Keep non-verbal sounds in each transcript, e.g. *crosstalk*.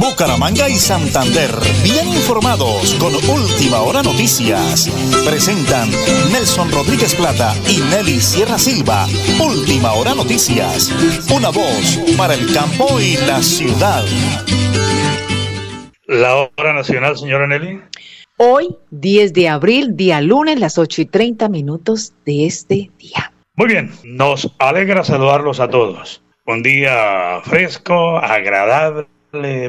Bucaramanga y Santander, bien informados con Última Hora Noticias. Presentan Nelson Rodríguez Plata y Nelly Sierra Silva. Última Hora Noticias. Una voz para el campo y la ciudad. La hora nacional, señora Nelly. Hoy, 10 de abril, día lunes, las 8 y 30 minutos de este día. Muy bien, nos alegra saludarlos a todos. Un día fresco, agradable,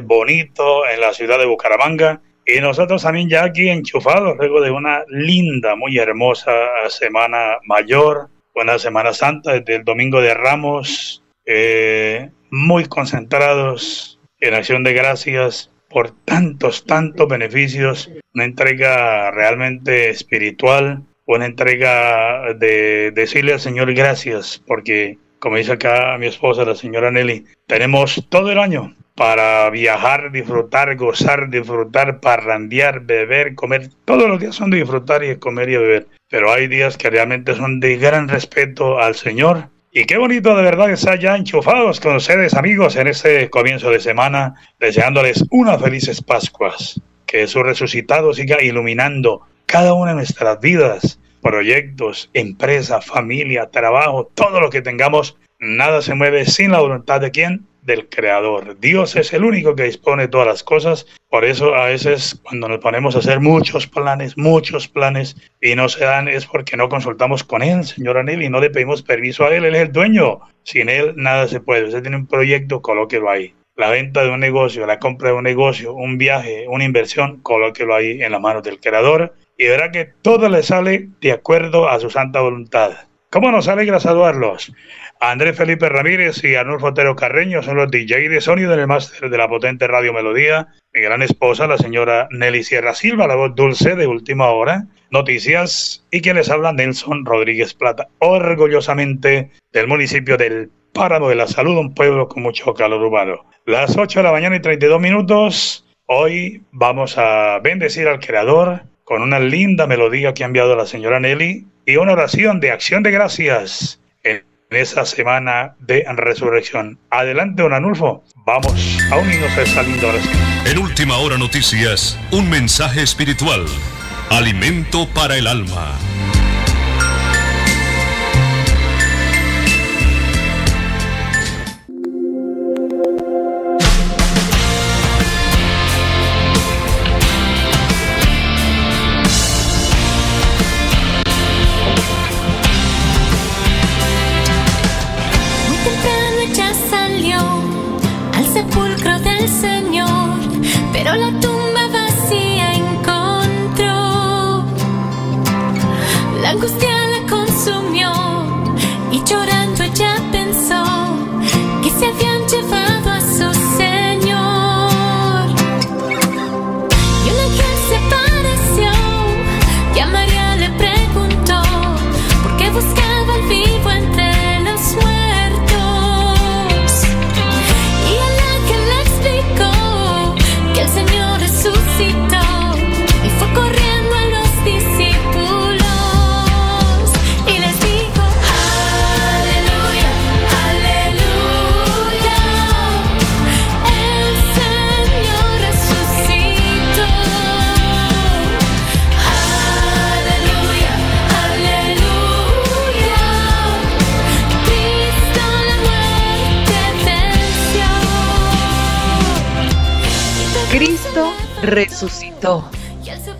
bonito en la ciudad de Bucaramanga. Y nosotros también ya aquí enchufados luego de una linda, muy hermosa semana mayor, una Semana Santa desde el Domingo de Ramos, eh, muy concentrados en acción de gracias por tantos, tantos beneficios, una entrega realmente espiritual, una entrega de decirle al Señor gracias, porque como dice acá mi esposa, la señora Nelly, tenemos todo el año para viajar, disfrutar, gozar, disfrutar, parrandear, beber, comer. Todos los días son de disfrutar y comer y beber. Pero hay días que realmente son de gran respeto al Señor y qué bonito de verdad estar ya enchufados con ustedes amigos en este comienzo de semana, deseándoles unas felices Pascuas. Que su resucitado siga iluminando cada una de nuestras vidas, proyectos, empresa, familia, trabajo, todo lo que tengamos. Nada se mueve sin la voluntad de quién? Del Creador. Dios es el único que dispone de todas las cosas. Por eso a veces cuando nos ponemos a hacer muchos planes, muchos planes y no se dan es porque no consultamos con Él, señor Anel, y no le pedimos permiso a Él. Él es el dueño. Sin Él nada se puede. Usted tiene un proyecto, colóquelo ahí. La venta de un negocio, la compra de un negocio, un viaje, una inversión, colóquelo ahí en las manos del Creador y verá que todo le sale de acuerdo a su santa voluntad. ¿Cómo nos alegra saludarlos? Andrés Felipe Ramírez y Arnulfo Otero Carreño son los DJ de sonido en el máster de la potente Radio Melodía. Mi gran esposa, la señora Nelly Sierra Silva, la voz dulce de última hora. Noticias y quien les habla, Nelson Rodríguez Plata, orgullosamente del municipio del Páramo de la Salud, un pueblo con mucho calor urbano. Las 8 de la mañana y 32 minutos. Hoy vamos a bendecir al Creador con una linda melodía que ha enviado la señora Nelly y una oración de acción de gracias esa semana de resurrección. Adelante, don Anulfo. Vamos a unirnos a esta linda oración. En última hora noticias, un mensaje espiritual. Alimento para el alma.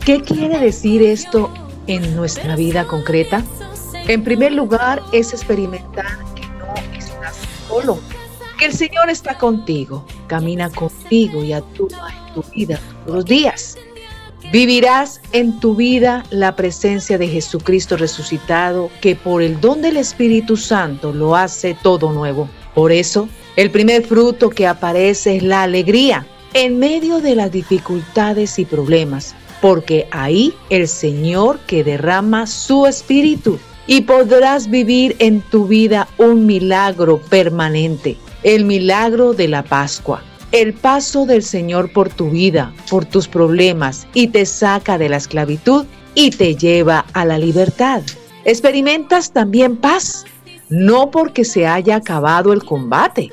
¿Qué quiere decir esto en nuestra vida concreta? En primer lugar, es experimentar que no estás solo, que el Señor está contigo, camina contigo y actúa en tu vida todos los días. Vivirás en tu vida la presencia de Jesucristo resucitado, que por el don del Espíritu Santo lo hace todo nuevo. Por eso, el primer fruto que aparece es la alegría, en medio de las dificultades y problemas, porque ahí el Señor que derrama su espíritu y podrás vivir en tu vida un milagro permanente, el milagro de la Pascua. El paso del Señor por tu vida, por tus problemas y te saca de la esclavitud y te lleva a la libertad. Experimentas también paz, no porque se haya acabado el combate,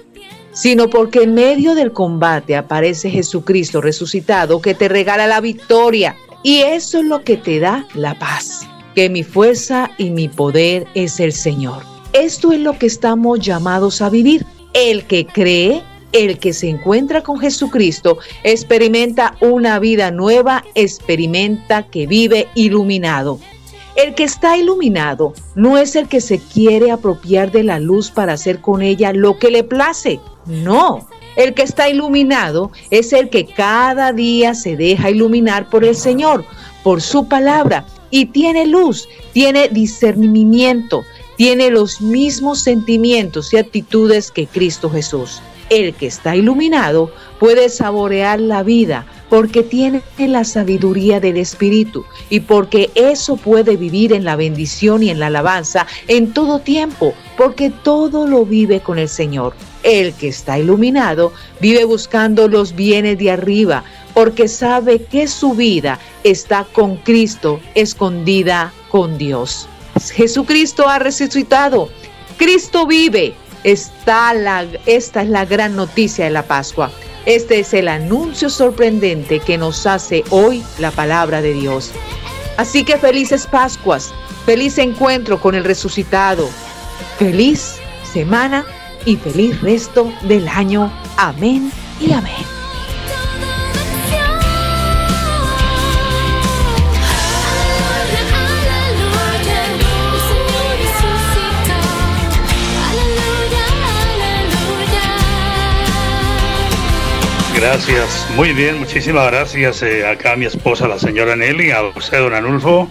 sino porque en medio del combate aparece Jesucristo resucitado que te regala la victoria. Y eso es lo que te da la paz, que mi fuerza y mi poder es el Señor. Esto es lo que estamos llamados a vivir. El que cree, el que se encuentra con Jesucristo, experimenta una vida nueva, experimenta que vive iluminado. El que está iluminado no es el que se quiere apropiar de la luz para hacer con ella lo que le place. No, el que está iluminado es el que cada día se deja iluminar por el Señor, por su palabra, y tiene luz, tiene discernimiento, tiene los mismos sentimientos y actitudes que Cristo Jesús. El que está iluminado puede saborear la vida porque tiene la sabiduría del Espíritu y porque eso puede vivir en la bendición y en la alabanza en todo tiempo, porque todo lo vive con el Señor. El que está iluminado vive buscando los bienes de arriba porque sabe que su vida está con Cristo, escondida con Dios. Jesucristo ha resucitado, Cristo vive está la, esta es la gran noticia de la Pascua. Este es el anuncio sorprendente que nos hace hoy la palabra de Dios. Así que felices Pascuas, feliz encuentro con el resucitado, feliz semana y feliz resto del año. Amén y amén. Gracias, muy bien, muchísimas gracias eh, acá a mi esposa, la señora Nelly, a usted, don Anulfo.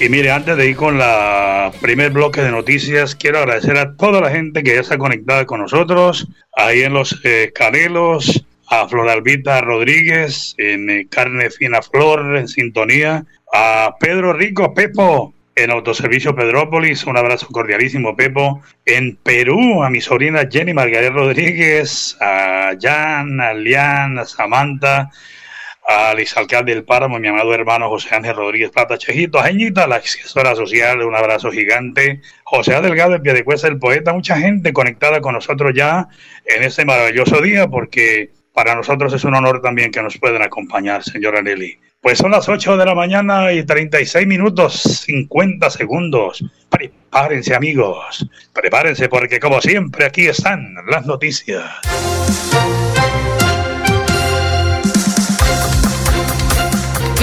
Y mire, antes de ir con la primer bloque de noticias, quiero agradecer a toda la gente que ya está conectada con nosotros, ahí en los eh, Canelos, a Floralvita Rodríguez, en eh, Carne Fina Flor, en sintonía, a Pedro Rico, Pepo, en Autoservicio Pedrópolis. Un abrazo cordialísimo, Pepo. En Perú, a mi sobrina Jenny Margarita Rodríguez, a Jan, a Lian, a Samantha, al exalcalde del Páramo, mi amado hermano José Ángel Rodríguez Plata Chejito, a Jañita, la asesora social, un abrazo gigante. José Delgado, el Piedecuesta, el poeta, mucha gente conectada con nosotros ya en este maravilloso día, porque para nosotros es un honor también que nos puedan acompañar, señora Nelly. Pues son las 8 de la mañana y 36 minutos 50 segundos. Prepárense amigos, prepárense porque como siempre aquí están las noticias.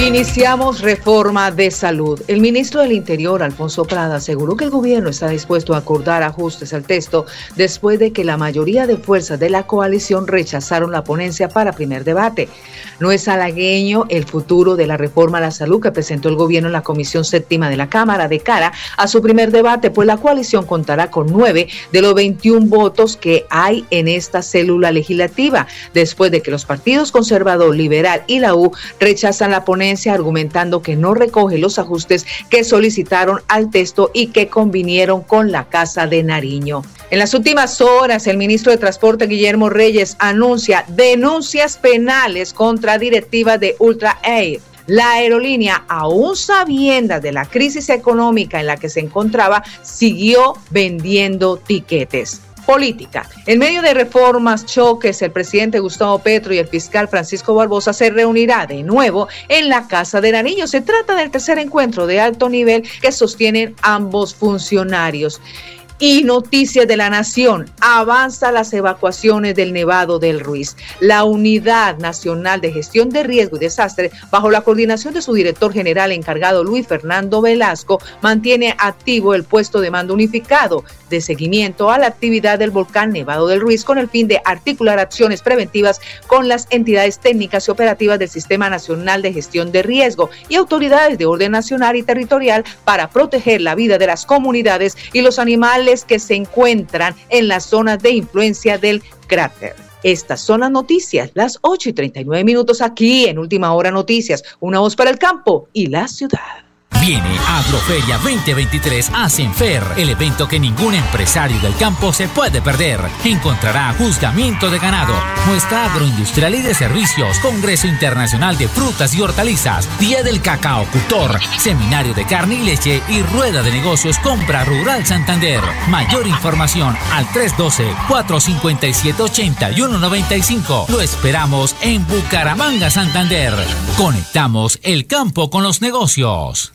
Iniciamos reforma de salud. El ministro del Interior, Alfonso Prada, aseguró que el gobierno está dispuesto a acordar ajustes al texto después de que la mayoría de fuerzas de la coalición rechazaron la ponencia para primer debate. No es halagueño el futuro de la reforma a la salud que presentó el gobierno en la Comisión Séptima de la Cámara de cara a su primer debate, pues la coalición contará con nueve de los 21 votos que hay en esta célula legislativa, después de que los partidos conservador, liberal y la U rechazan la ponencia argumentando que no recoge los ajustes que solicitaron al texto y que convinieron con la Casa de Nariño. En las últimas horas, el ministro de Transporte, Guillermo Reyes, anuncia denuncias penales contra directivas de Ultra Air. La aerolínea, aún sabiendo de la crisis económica en la que se encontraba, siguió vendiendo tiquetes política. En medio de reformas, choques, el presidente Gustavo Petro y el fiscal Francisco Barbosa se reunirá de nuevo en la Casa de Nariño. Se trata del tercer encuentro de alto nivel que sostienen ambos funcionarios. Y noticias de la nación, avanza las evacuaciones del Nevado del Ruiz. La Unidad Nacional de Gestión de Riesgo y Desastre, bajo la coordinación de su director general encargado Luis Fernando Velasco, mantiene activo el puesto de mando unificado de seguimiento a la actividad del volcán Nevado del Ruiz con el fin de articular acciones preventivas con las entidades técnicas y operativas del Sistema Nacional de Gestión de Riesgo y autoridades de orden nacional y territorial para proteger la vida de las comunidades y los animales que se encuentran en las zonas de influencia del cráter. Estas son las noticias, las 8 y 39 minutos aquí en Última Hora Noticias, una voz para el campo y la ciudad. Viene Agroferia 2023 a Senfer, el evento que ningún empresario del campo se puede perder. Encontrará juzgamiento de ganado, muestra agroindustrial y de servicios, Congreso Internacional de Frutas y Hortalizas, Día del Cacao Cultor, Seminario de Carne y Leche y Rueda de Negocios Compra Rural Santander. Mayor información al 312-457-8195. Lo esperamos en Bucaramanga, Santander. Conectamos el campo con los negocios.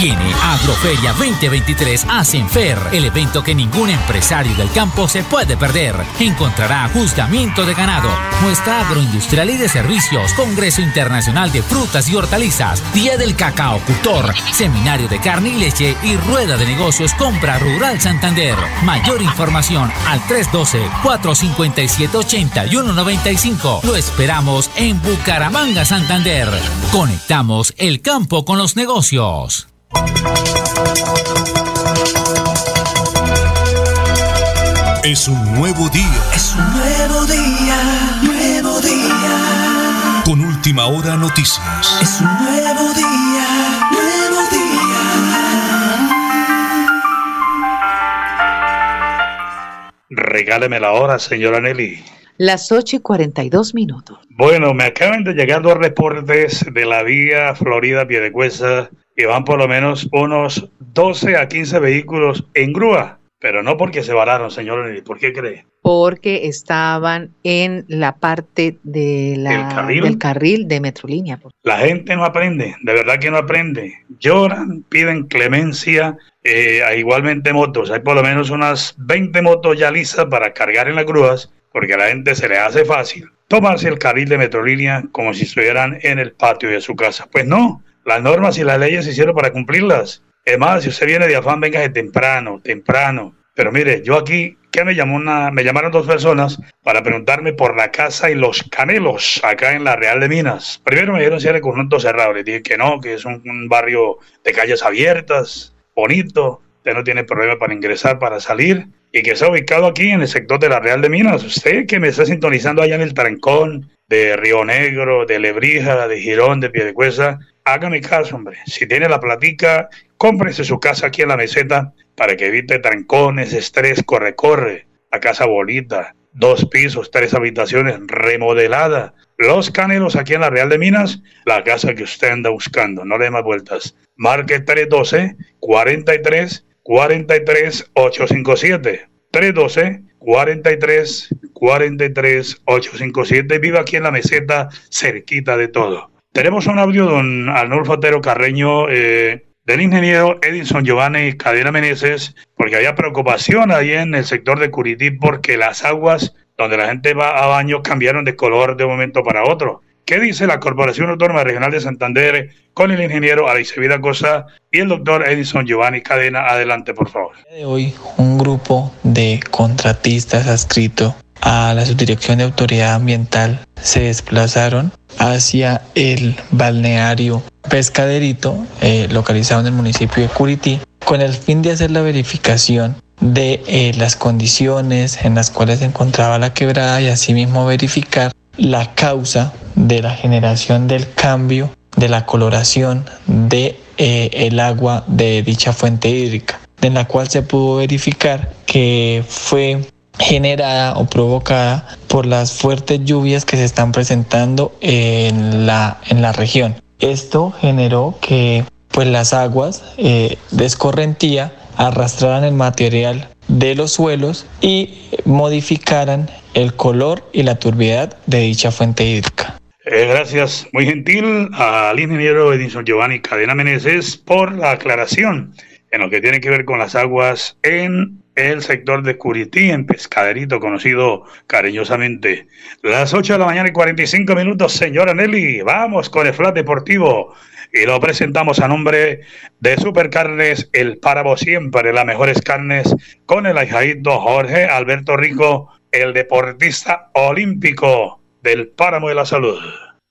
Viene Agroferia 2023 a Senfer, el evento que ningún empresario del campo se puede perder. Encontrará juzgamiento de ganado, muestra agroindustrial y de servicios, Congreso Internacional de Frutas y Hortalizas, Día del Cacao Cultor, Seminario de Carne y Leche y Rueda de Negocios Compra Rural Santander. Mayor información al 312-457-8195. Lo esperamos en Bucaramanga, Santander. Conectamos el campo con los negocios. Es un nuevo día. Es un nuevo día, nuevo día. Con última hora noticias. Es un nuevo día, nuevo día. Regáleme la hora, señora Nelly. Las 8 y 42 minutos. Bueno, me acaban de llegar dos reportes de la vía Florida-Piedecuesta y van por lo menos unos 12 a 15 vehículos en grúa, pero no porque se vararon, señor. ¿Por qué cree? Porque estaban en la parte de la, carril? del carril de Metrolínea. La gente no aprende, de verdad que no aprende. Lloran, piden clemencia, eh, igualmente motos. Hay por lo menos unas 20 motos ya listas para cargar en las grúas, porque a la gente se le hace fácil tomarse el carril de Metrolínea como si estuvieran en el patio de su casa. Pues no, las normas y las leyes se hicieron para cumplirlas. Es más, si usted viene de afán, venga de temprano, temprano. Pero mire, yo aquí, que me llamó una, me llamaron dos personas para preguntarme por la casa y los canelos acá en la Real de Minas. Primero me dijeron si era conjunto cerrado, le dije que no, que es un, un barrio de calles abiertas, bonito, usted no tiene problema para ingresar, para salir, y que está ubicado aquí en el sector de la Real de Minas. Usted que me está sintonizando allá en el Trancón, de Río Negro, de Lebrija, de Girón, de Piedecuesta, hágame caso, hombre. Si tiene la platica, cómprese su casa aquí en la meseta para que evite trancones, estrés, corre, corre. La casa bonita, dos pisos, tres habitaciones, remodelada. Los Canelos aquí en la Real de Minas, la casa que usted anda buscando. No le dé más vueltas. Marque 312 43 43 857. 312 43 43 857. Viva aquí en la meseta, cerquita de todo. Tenemos un audio de don Arnulfo Otero Carreño, eh, del ingeniero Edison Giovanni Cadena Meneses, porque había preocupación ahí en el sector de Curití porque las aguas donde la gente va a baño cambiaron de color de un momento para otro. ¿Qué dice la Corporación Autónoma Regional de Santander con el ingeniero Vida Cosa y el doctor Edison Giovanni Cadena? Adelante, por favor. De hoy, un grupo de contratistas adscrito a la Subdirección de Autoridad Ambiental se desplazaron hacia el balneario Pescaderito, eh, localizado en el municipio de Curití, con el fin de hacer la verificación de eh, las condiciones en las cuales se encontraba la quebrada y asimismo verificar la causa de la generación del cambio de la coloración de eh, el agua de dicha fuente hídrica, en la cual se pudo verificar que fue generada o provocada por las fuertes lluvias que se están presentando en la, en la región. Esto generó que pues las aguas eh, de escorrentía arrastraran el material de los suelos y modificaran el color y la turbiedad de dicha fuente hídrica. Eh, gracias, muy gentil al ingeniero Edinson Giovanni Cadena Meneses por la aclaración en lo que tiene que ver con las aguas en el sector de Curití, en Pescaderito, conocido cariñosamente. Las 8 de la mañana y 45 minutos, señora Nelly, vamos con el flat deportivo y lo presentamos a nombre de Supercarnes El Páramo Siempre, las mejores carnes, con el ahijadito Jorge Alberto Rico, el deportista olímpico del Páramo de la Salud.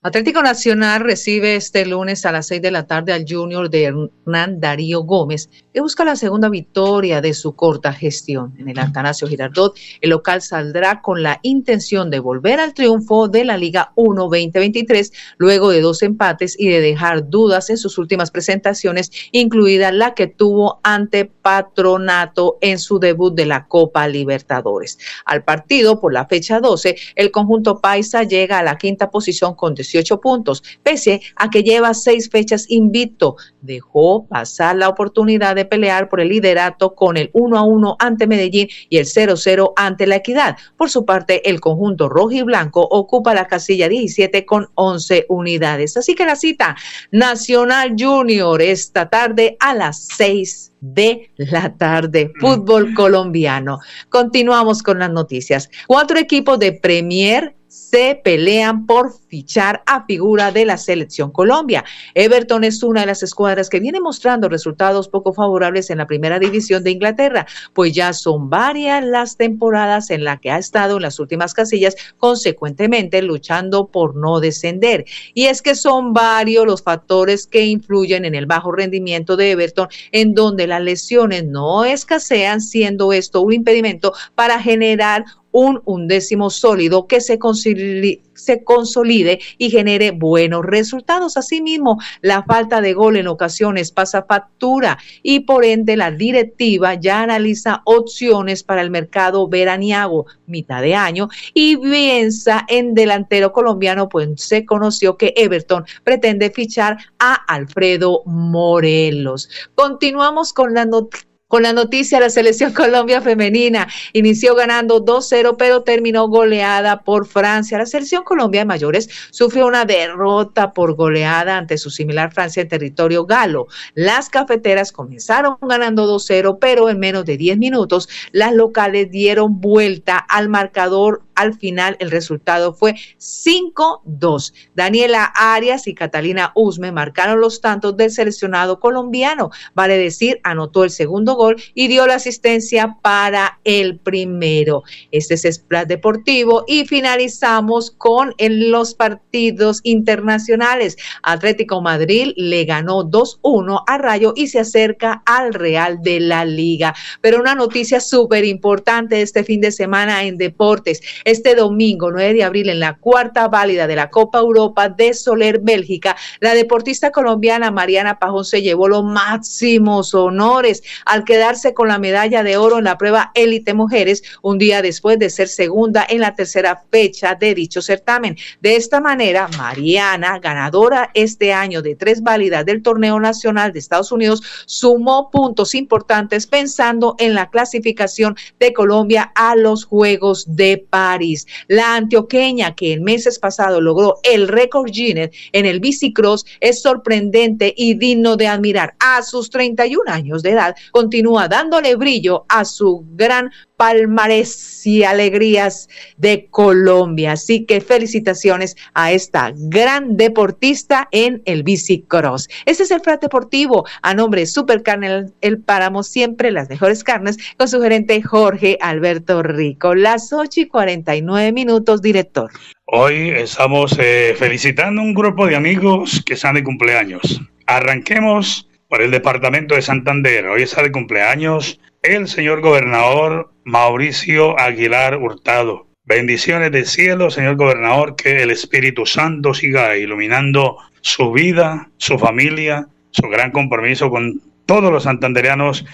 Atlético Nacional recibe este lunes a las 6 de la tarde al Junior de Hernán Darío Gómez, que busca la segunda victoria de su corta gestión. En el Atanasio Girardot, el local saldrá con la intención de volver al triunfo de la Liga 1 2023, luego de dos empates y de dejar dudas en sus últimas presentaciones, incluida la que tuvo ante Patronato en su debut de la Copa Libertadores. Al partido, por la fecha 12, el conjunto Paisa llega a la quinta posición con 18 puntos, pese a que lleva seis fechas invicto. Dejó pasar la oportunidad de pelear por el liderato con el 1 a 1 ante Medellín y el 0 0 ante la Equidad. Por su parte, el conjunto rojo y blanco ocupa la casilla 17 con 11 unidades. Así que la cita Nacional Junior esta tarde a las 6 de la tarde. Fútbol colombiano. Continuamos con las noticias. Cuatro equipos de Premier se pelean por fichar a figura de la selección Colombia. Everton es una de las escuadras que viene mostrando resultados poco favorables en la primera división de Inglaterra, pues ya son varias las temporadas en las que ha estado en las últimas casillas, consecuentemente luchando por no descender. Y es que son varios los factores que influyen en el bajo rendimiento de Everton, en donde las lesiones no escasean, siendo esto un impedimento para generar un undécimo sólido que se, se consolide y genere buenos resultados. Asimismo, la falta de gol en ocasiones pasa factura y por ende la directiva ya analiza opciones para el mercado veraniago mitad de año y piensa en delantero colombiano, pues se conoció que Everton pretende fichar a Alfredo Morelos. Continuamos con la noticia con la noticia, la selección *laughs* Colombia femenina inició ganando 2-0, pero terminó goleada por Francia. La selección Colombia de mayores sufrió una derrota por goleada ante su similar Francia en territorio galo. Las cafeteras comenzaron ganando 2-0, pero en menos de 10 minutos las locales dieron vuelta al marcador al final el resultado fue 5-2. Daniela Arias y Catalina Usme marcaron los tantos del seleccionado colombiano. Vale decir, anotó el segundo gol y dio la asistencia para el primero. Este es Splat Deportivo y finalizamos con los partidos internacionales. Atlético Madrid le ganó 2-1 a Rayo y se acerca al Real de la Liga. Pero una noticia súper importante este fin de semana en deportes. Este domingo 9 de abril en la cuarta válida de la Copa Europa de Soler, Bélgica, la deportista colombiana Mariana Pajón se llevó los máximos honores al quedarse con la medalla de oro en la prueba élite mujeres un día después de ser segunda en la tercera fecha de dicho certamen. De esta manera, Mariana, ganadora este año de tres válidas del torneo nacional de Estados Unidos, sumó puntos importantes pensando en la clasificación de Colombia a los Juegos de París. La antioqueña que en meses pasados logró el récord Guinness en el bicicross es sorprendente y digno de admirar. A sus 31 años de edad continúa dándole brillo a su gran palmarés y alegrías de Colombia. Así que felicitaciones a esta gran deportista en el bicicross. Este es el Frat Deportivo a nombre de Supercarne El Páramo, siempre las mejores carnes, con su gerente Jorge Alberto Rico. Las 8 y 49 minutos, director. Hoy estamos eh, felicitando un grupo de amigos que están de cumpleaños. Arranquemos por el departamento de Santander. Hoy está de cumpleaños el señor gobernador Mauricio Aguilar Hurtado. Bendiciones del cielo, señor gobernador, que el Espíritu Santo siga iluminando su vida, su familia, su gran compromiso con todos los santandereanos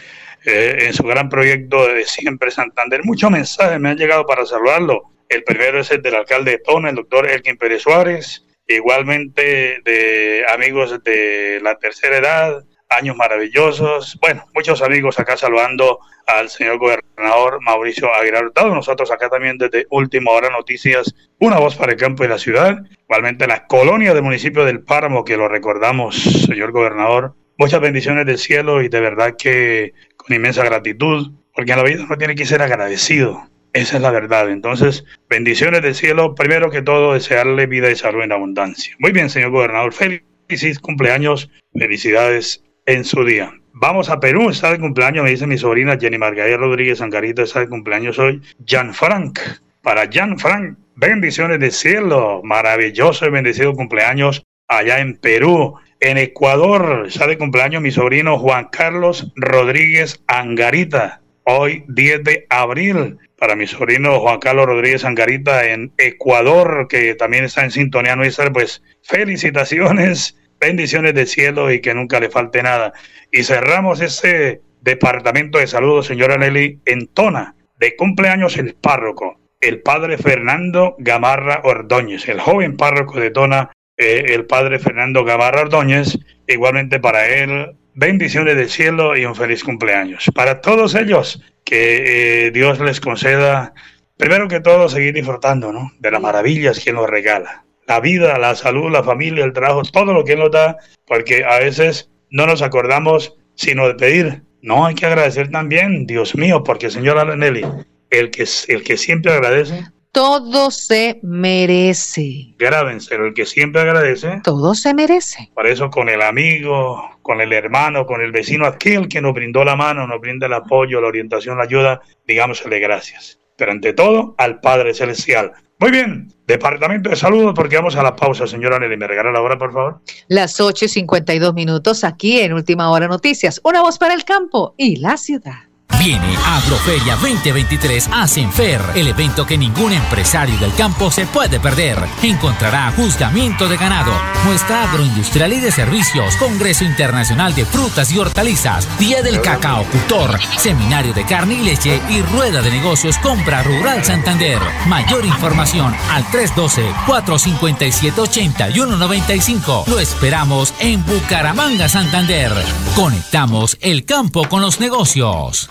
eh, en su gran proyecto de Siempre Santander. Muchos mensajes me han llegado para saludarlo. El primero es el del alcalde de Tona, el doctor Elkin Pérez Suárez, igualmente de amigos de la tercera edad, años maravillosos. Bueno, muchos amigos acá saludando al señor gobernador Mauricio Aguilar Hurtado. Nosotros acá también desde Última Hora Noticias, una voz para el campo y la ciudad. Igualmente la colonia del municipio del Páramo, que lo recordamos, señor gobernador. Muchas bendiciones del cielo y de verdad que con inmensa gratitud, porque en la vida uno tiene que ser agradecido. Esa es la verdad. Entonces, bendiciones del cielo. Primero que todo, desearle vida y salud en abundancia. Muy bien, señor gobernador. Feliz cumpleaños. Felicidades en su día. Vamos a Perú, está de cumpleaños, me dice mi sobrina Jenny Margarita Rodríguez Angarita, está de cumpleaños hoy. Jan Frank, para Jan Frank, bendiciones de cielo, maravilloso y bendecido cumpleaños allá en Perú. En Ecuador está de cumpleaños mi sobrino Juan Carlos Rodríguez Angarita, hoy 10 de abril. Para mi sobrino Juan Carlos Rodríguez Angarita en Ecuador, que también está en sintonía nuestra, pues felicitaciones bendiciones del cielo y que nunca le falte nada. Y cerramos ese departamento de saludos, señora Nelly, en Tona, de cumpleaños el párroco, el padre Fernando Gamarra Ordóñez, el joven párroco de Tona, eh, el padre Fernando Gamarra Ordóñez, igualmente para él, bendiciones del cielo y un feliz cumpleaños. Para todos ellos, que eh, Dios les conceda, primero que todo, seguir disfrutando ¿no? de las maravillas que nos regala la vida, la salud, la familia, el trabajo, todo lo que Él nos da, porque a veces no nos acordamos sino de pedir. No, hay que agradecer también, Dios mío, porque señora Nelly, el que, el que siempre agradece. Todo se merece. Grábense, el que siempre agradece. Todo se merece. Por eso con el amigo, con el hermano, con el vecino, aquel que nos brindó la mano, nos brinda el apoyo, la orientación, la ayuda, digámosle gracias. Pero ante todo, al Padre Celestial. Muy bien, Departamento de Salud, porque vamos a la pausa, señora Nelly. ¿Me regala la hora, por favor? Las 8 y 52 minutos aquí en Última Hora Noticias. Una voz para el campo y la ciudad. Viene Agroferia 2023 a Senfer, el evento que ningún empresario del campo se puede perder. Encontrará juzgamiento de ganado, muestra agroindustrial y de servicios, Congreso Internacional de Frutas y Hortalizas, Día del Cacao Cultor, Seminario de Carne y Leche y Rueda de Negocios Compra Rural Santander. Mayor información al 312-457-8195. Lo esperamos en Bucaramanga, Santander. Conectamos el campo con los negocios.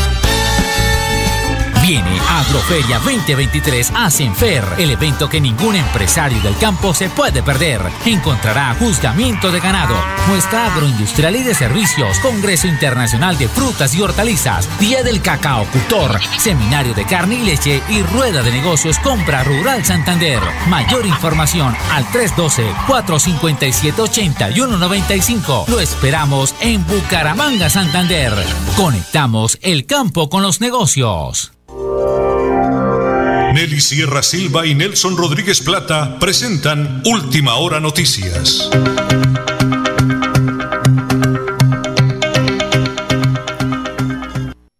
Viene Agroferia 2023 a Senfer, el evento que ningún empresario del campo se puede perder. Encontrará juzgamiento de ganado, muestra agroindustrial y de servicios, Congreso Internacional de Frutas y Hortalizas, Día del Cacao Cultor, Seminario de Carne y Leche y Rueda de Negocios Compra Rural Santander. Mayor información al 312-457-8195. Lo esperamos en Bucaramanga, Santander. Conectamos el campo con los negocios. Nelly Sierra Silva y Nelson Rodríguez Plata presentan Última Hora Noticias.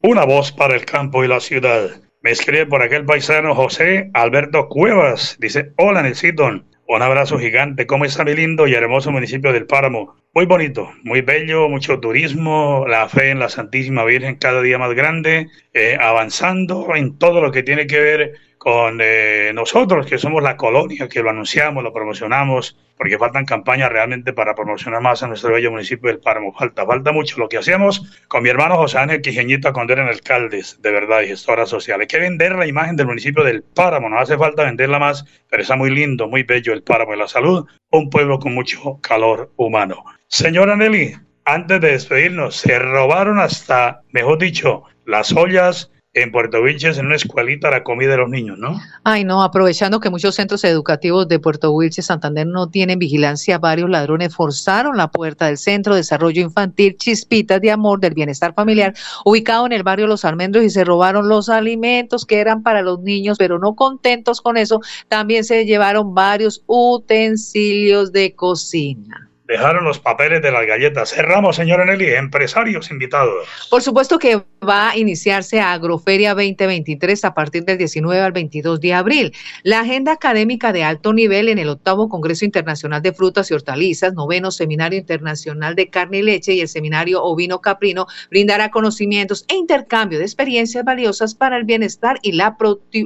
Una voz para el campo y la ciudad. Me escribe por aquel paisano José Alberto Cuevas. Dice, hola Nelson, un abrazo gigante. ¿Cómo está mi lindo y hermoso municipio del Páramo? Muy bonito, muy bello, mucho turismo, la fe en la Santísima Virgen cada día más grande, eh, avanzando en todo lo que tiene que ver con eh, nosotros, que somos la colonia, que lo anunciamos, lo promocionamos, porque faltan campañas realmente para promocionar más a nuestro bello municipio del Páramo. Falta, falta mucho lo que hacíamos con mi hermano José Ángel Quijeñita cuando eran alcaldes, de verdad, y gestoras sociales. Hay que vender la imagen del municipio del Páramo, no hace falta venderla más, pero está muy lindo, muy bello el Páramo de la Salud, un pueblo con mucho calor humano. Señora Nelly, antes de despedirnos, se robaron hasta, mejor dicho, las ollas en Puerto Wilches en una escuelita la comida de los niños, ¿no? Ay, no, aprovechando que muchos centros educativos de Puerto Wilches, Santander no tienen vigilancia, varios ladrones forzaron la puerta del Centro de Desarrollo Infantil Chispitas de Amor del Bienestar Familiar, ubicado en el barrio Los Almendros y se robaron los alimentos que eran para los niños, pero no contentos con eso, también se llevaron varios utensilios de cocina dejaron los papeles de las galletas. Cerramos, señora Nelly, empresarios invitados. Por supuesto que va a iniciarse Agroferia 2023 a partir del 19 al 22 de abril. La agenda académica de alto nivel en el octavo Congreso Internacional de Frutas y Hortalizas, noveno Seminario Internacional de Carne y Leche y el Seminario Ovino Caprino brindará conocimientos e intercambio de experiencias valiosas para el bienestar y la,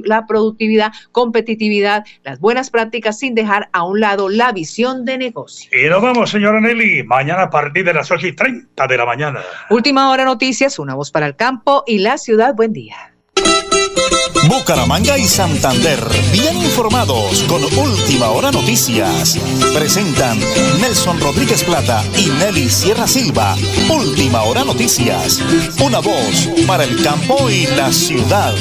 la productividad, competitividad, las buenas prácticas sin dejar a un lado la visión de negocio. Y nos vamos señora Nelly. Mañana a partir de las 8 y 30 de la mañana. Última hora noticias, una voz para el campo y la ciudad. Buen día. Bucaramanga y Santander, bien informados con Última Hora Noticias. Presentan Nelson Rodríguez Plata y Nelly Sierra Silva. Última Hora Noticias. Una voz para el campo y la ciudad.